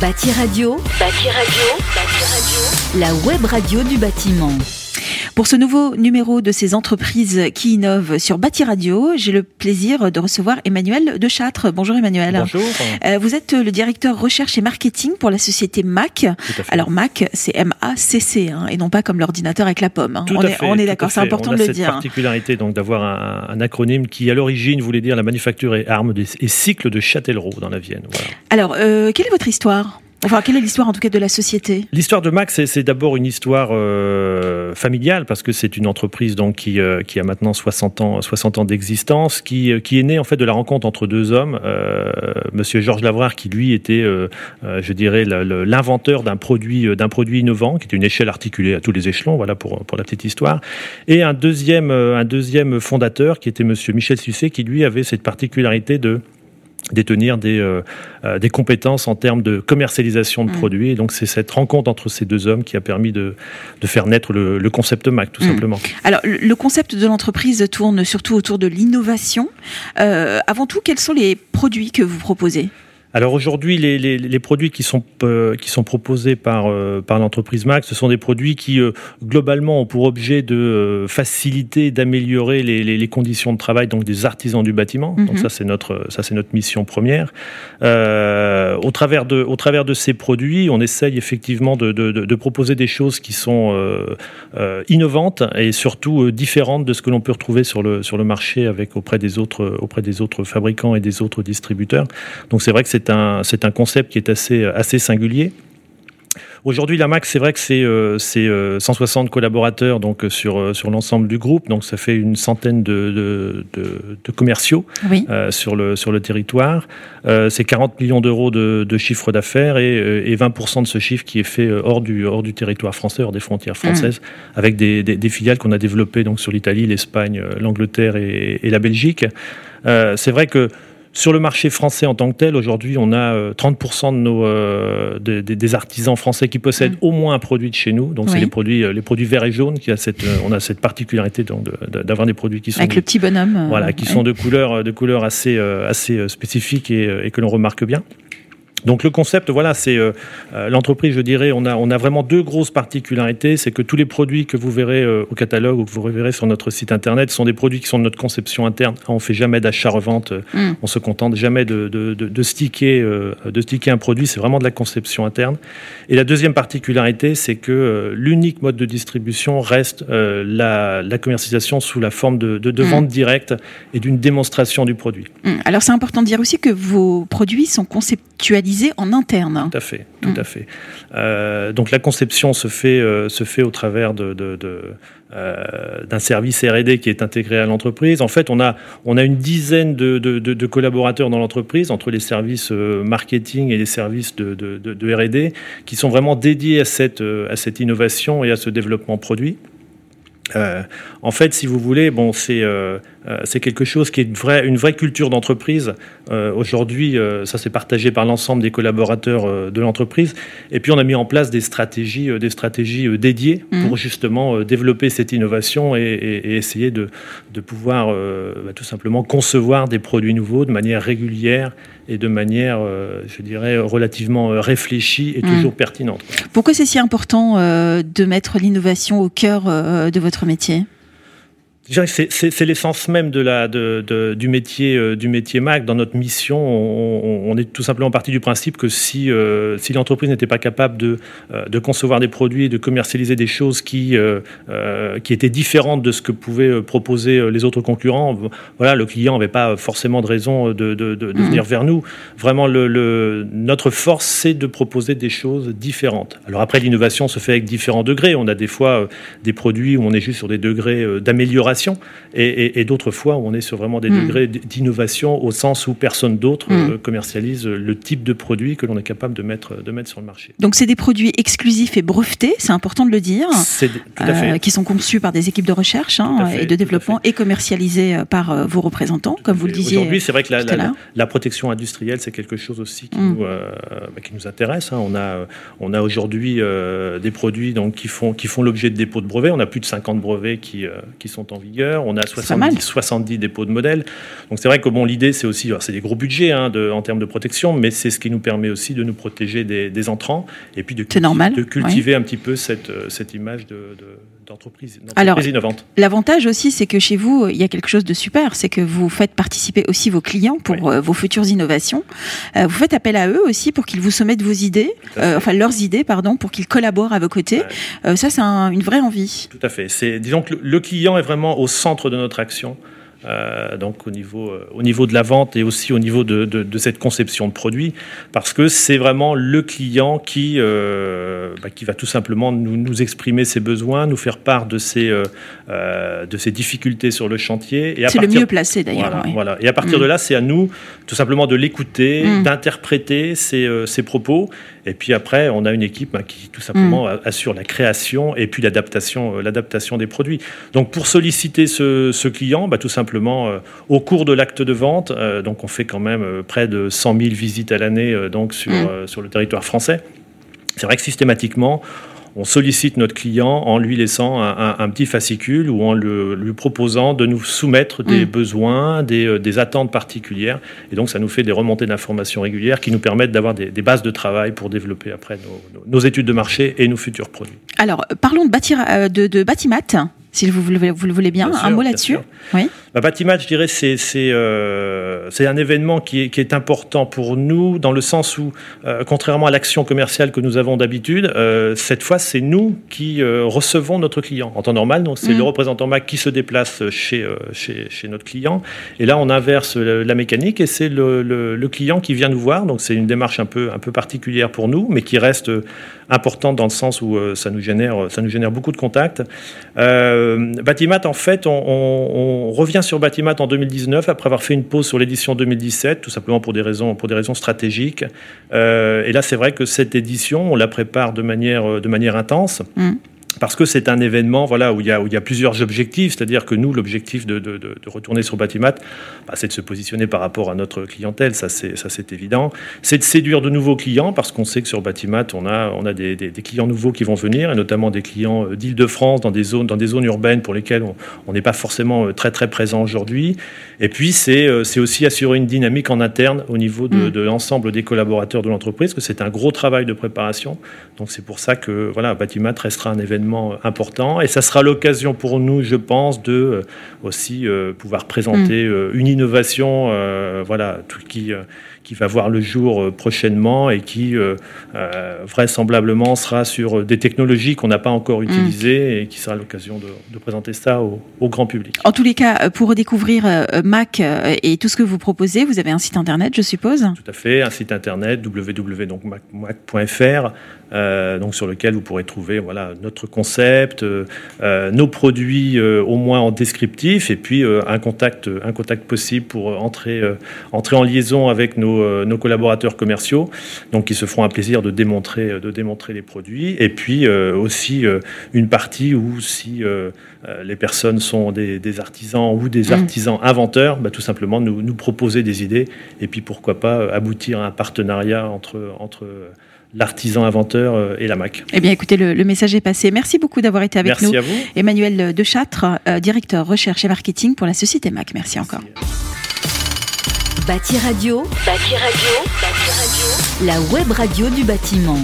Bâti Radio, Bâti Radio, Bâti Radio, la web radio du bâtiment. Pour ce nouveau numéro de ces entreprises qui innovent sur Bâti Radio, j'ai le plaisir de recevoir Emmanuel de Châtre. Bonjour Emmanuel. Bonjour. Euh, vous êtes le directeur recherche et marketing pour la société Mac. Alors Mac, c'est M-A-C-C hein, et non pas comme l'ordinateur avec la pomme. hein. Tout on, à est, fait, on est d'accord, c'est important On de a le cette dire. particularité donc d'avoir un, un acronyme qui à l'origine voulait dire la manufacture et armes et cycle de Châtellerault dans la Vienne. Voilà. Alors, euh, quelle est votre histoire? Enfin, quelle est l'histoire en tout cas de la société? L'histoire de Max, c'est- d'abord une histoire euh, familiale parce que c'est une entreprise donc qui, euh, a maintenant 60 ans, 60 ans d'existence, qui, euh, qui est née en fait de la rencontre entre deux hommes, euh, Monsieur Georges Lavrard qui lui était, je dirais, l'inventeur d'un produit, d'un produit innovant, qui était une échelle articulée à tous les échelons, voilà pour, pour la petite histoire, et un deuxième, un deuxième fondateur qui était Monsieur Michel Sucet, qui lui avait cette particularité de détenir des, euh, euh, des compétences en termes de commercialisation de Mm. produits. Et donc c'est cette rencontre entre ces deux hommes qui a permis de, de faire naître le, le concept Mac, tout Mm. simplement. Alors, le le concept de l'entreprise tourne surtout autour de l'innovation. Euh, avant tout, quels sont les produits que vous proposez? Alors aujourd'hui, les, les, les produits qui sont, euh, qui sont proposés par, euh, par l'entreprise Mac, ce sont des produits qui, euh, globalement, ont pour objet de faciliter, d'améliorer les, les, conditions de travail donc des artisans du bâtiment. Mhm. Donc ça, c'est notre, ça, c'est notre mission première. Au, travers de, au travers de ces produits, on essaye effectivement de, de, de, de proposer des choses qui sont innovantes et surtout différentes de ce que l'on peut retrouver sur le, sur le marché avec, auprès, des autres, auprès des autres fabricants et des autres distributeurs. Donc c'est vrai que c'est un, c'est un concept qui est assez, assez singulier. Aujourd'hui, la MAC, c'est vrai que c'est euh, c'est, euh, 160 collaborateurs donc, euh, sur, euh, sur l'ensemble du groupe. Donc, ça fait une centaine de, de, de- de commerciaux Oui. euh, sur, le, sur le territoire. Euh, c'est 40 millions d'euros de, de chiffre d'affaires et, euh, et 20% de ce chiffre qui est fait euh, hors du, hors du territoire français, hors des frontières françaises, avec des, des, des filiales qu'on a développées donc, sur l'Italie, l'Espagne, euh, l'Angleterre et, et la Belgique. Euh, c'est vrai que sur le marché français en tant que tel, aujourd'hui, on a euh, 30% de nos, euh, des- artisans français qui possèdent Mm. au moins un produit de chez nous. Donc, Oui. c'est les produits, euh, les produits verts et jaunes qui a cette, euh, on a cette particularité de- d'avoir des produits qui sont Avec le petit bonhomme. euh, voilà, qui ouais. sont de couleurs, de couleurs assez, euh, assez euh, spécifiques et, euh, et que l'on remarque bien. Donc le concept, voilà, c'est euh, euh, l'entreprise, je dirais, on a, on a vraiment deux grosses particularités. C'est que tous les produits que vous verrez euh, au catalogue ou que vous reverrez sur notre site internet sont des produits qui sont de notre conception interne. On fait jamais d'achat-revente, Mm. on se contente jamais de, de, de, de sticker, euh, de sticker un produit. C'est vraiment de la conception interne. Et la deuxième particularité, c'est que l'unique mode de distribution reste la, la commercialisation sous la forme de, de, de Mm. vente directe et d'une démonstration du produit. Mm. Alors, c'est important de dire aussi que vos produits sont conceptualisés en interne. Tout à fait, tout Mm. à fait. Euh, donc la conception se fait, euh, se fait au travers de, de- de, euh, d'un service R&D qui est intégré à l'entreprise. En fait, on a, on a une dizaine de, de- collaborateurs dans l'entreprise, entre les services euh, marketing et les services de, de- R&D, qui sont vraiment dédiés à cette, euh, à cette innovation et à ce développement produit. En fait, si vous voulez, bon, c'est c'est quelque chose qui est une vraie, une vraie culture d'entreprise. Euh, Aujourd'hui, euh, ça c'est partagé par l'ensemble des collaborateurs euh, de l'entreprise. Et puis, on a mis en place des stratégies, euh, des stratégies euh, dédiées Mhm. pour justement euh, développer cette innovation et, et- et essayer de, de pouvoir euh, bah, tout simplement concevoir des produits nouveaux de manière régulière et de manière, euh, je dirais, relativement euh, réfléchie et Mhm. toujours pertinente. quoi. Pourquoi c'est si important euh, de mettre l'innovation au cœur euh, de votre métier? C'est- l'essence même euh, du métier Mac. Dans notre mission, on, est tout simplement parti du principe que si, euh, l'entreprise n'était pas capable de, euh, de concevoir des produits et de commercialiser des choses qui, étaient différentes de ce que pouvaient proposer les autres concurrents, voilà, le client n'avait pas forcément de raison de, venir vers nous. Vraiment, notre force, c'est de proposer des choses différentes. Alors après, l'innovation se fait avec différents degrés. On a des fois des produits où on est juste sur des degrés euh, et, et- et d'autres fois où on est sur vraiment des Mm. degrés d'innovation au sens où personne d'autre Mm. euh, commercialise le type de produit que l'on est capable de mettre, de mettre sur le marché. Donc, c'est des produits exclusifs et brevetés, c'est important de le dire. C'est tout à euh, qui sont conçus par des équipes de recherche hein, fait, et de développement et commercialisés euh, par vos représentants, comme vous le disiez. Aujourd'hui, c'est vrai que la, la- protection industrielle, c'est quelque chose aussi qui, Mm. nous, euh, bah, qui nous intéresse. hein. On a, on a aujourd'hui euh, des produits donc, qui font, qui font l'objet de dépôts de brevets. On a plus de 50 brevets qui, qui sont en vigueur. On a 70, 70 dépôts de modèles. Donc c'est vrai que bon, l'idée, c'est aussi, c'est des gros budgets hein, de, en termes de protection, mais c'est ce qui nous permet aussi de nous protéger des, entrants et puis de, cultiver, de cultiver un petit peu cette, cette image de d'entreprise innovante. L'avantage aussi, c'est que chez vous, il y a quelque chose de super, c'est que vous faites participer aussi vos clients pour euh, vos futures innovations. Euh, vous faites appel à eux aussi pour qu'ils vous soumettent vos idées, euh, enfin leurs idées, pardon, pour qu'ils collaborent à vos côtés. ça, c'est une vraie envie. Tout à fait. C'est, disons que le client est vraiment au centre de notre action. Euh, donc au niveau, euh, au niveau de la vente et aussi au niveau de, de, de cette conception de produit, parce que c'est vraiment le client qui, euh, bah, qui va tout simplement nous, nous, exprimer ses besoins, nous faire part de ses, de ses difficultés sur le chantier. C'est le mieux placé d'ailleurs. Voilà, voilà, Et à partir mm. de là, c'est à nous tout simplement de l'écouter, mm. d'interpréter ses, ses, propos. Et puis après, on a une équipe hein, qui tout simplement mm. assure la création et puis l'adaptation, l'adaptation des produits. Donc pour solliciter ce, ce client, bah, tout simplement euh, au cours de l'acte de vente. Euh, donc on fait quand même euh, près de 100 000 visites à l'année donc sur, mmh. sur le territoire français. C'est vrai que systématiquement, on sollicite notre client en lui laissant un, petit fascicule ou en lui proposant de nous soumettre des mmh. besoins, des, attentes particulières. Et donc, ça nous fait des remontées d'informations régulières qui nous permettent d'avoir des, bases de travail pour développer après nos, études de marché et nos futurs produits. Alors, parlons de, bâtir, de, de Batimat si vous, vous, le voulez bien. un mot là-dessus Oui. Bah, Batimat, je dirais, c'est euh, un événement qui est, qui est, important pour nous, dans le sens où, euh, contrairement à l'action commerciale que nous avons d'habitude, euh, cette fois, c'est nous qui recevons notre client. En temps normal, donc c'est mm. le représentant MAC qui se déplace chez, chez, chez, notre client. Et là, on inverse la, mécanique et c'est le, le, le, client qui vient nous voir. Donc c'est une démarche un peu, un peu particulière pour nous, mais qui reste importante dans le sens où ça, nous génère, ça nous génère beaucoup de contacts. Batimat, en fait, on, revient sur Batimat en 2019 après avoir fait une pause sur l'édition 2017, tout simplement pour des raisons, pour des raisons stratégiques. Euh, et là, c'est vrai que cette édition, on la prépare de manière, de manière intense. Mm parce que c'est un événement voilà, où, il y a, où il y a plusieurs objectifs, c'est-à-dire que nous, l'objectif de, de, de, retourner sur Batimat, bah, c'est de se positionner par rapport à notre clientèle, ça c'est évident. C'est de séduire de nouveaux clients, parce qu'on sait que sur Batimat, on a, on a des, des, des, clients nouveaux qui vont venir, et notamment des clients euh, d'Île-de-France, dans, des zones, dans des zones urbaines pour lesquelles on n'est pas forcément euh, très très présent aujourd'hui. Et puis, c'est euh, aussi assurer une dynamique en interne au niveau de, mm. de l'ensemble des collaborateurs de l'entreprise, que c'est un gros travail de préparation. Donc c'est pour ça que voilà, Batimat restera un événement important. Et ça sera l'occasion pour nous, je pense, de euh, aussi euh, pouvoir présenter mm. euh, une innovation, voilà, tout qui qui va voir le jour prochainement et qui vraisemblablement sera sur des technologies qu'on n'a pas encore mm. utilisées et qui sera l'occasion de, présenter ça au, grand public. En tous les cas, pour découvrir Mac et tout ce que vous proposez, vous avez un site internet, je suppose? Tout à fait, un site internet www.mac.fr euh, donc sur lequel vous pourrez trouver voilà notre concept, euh, euh, nos produits au moins en descriptif et puis un contact un contact possible pour entrer entrer en liaison avec nos, nos, collaborateurs commerciaux donc qui se feront un plaisir de démontrer de démontrer les produits et puis aussi une partie où si les personnes sont des, des, artisans ou des mmh. artisans inventeurs, bah, tout simplement nous, nous proposer des idées et puis pourquoi pas aboutir à un partenariat entre entre l'artisan inventeur euh, et la MAC. Eh bien, écoutez, le, message est passé. Merci beaucoup d'avoir été avec nous. Merci à vous. Emmanuel Dechâtre, euh, directeur recherche et marketing pour la société MAC. Merci encore. Bâti Radio. Bâti Radio. Bâti Radio. La web radio du bâtiment.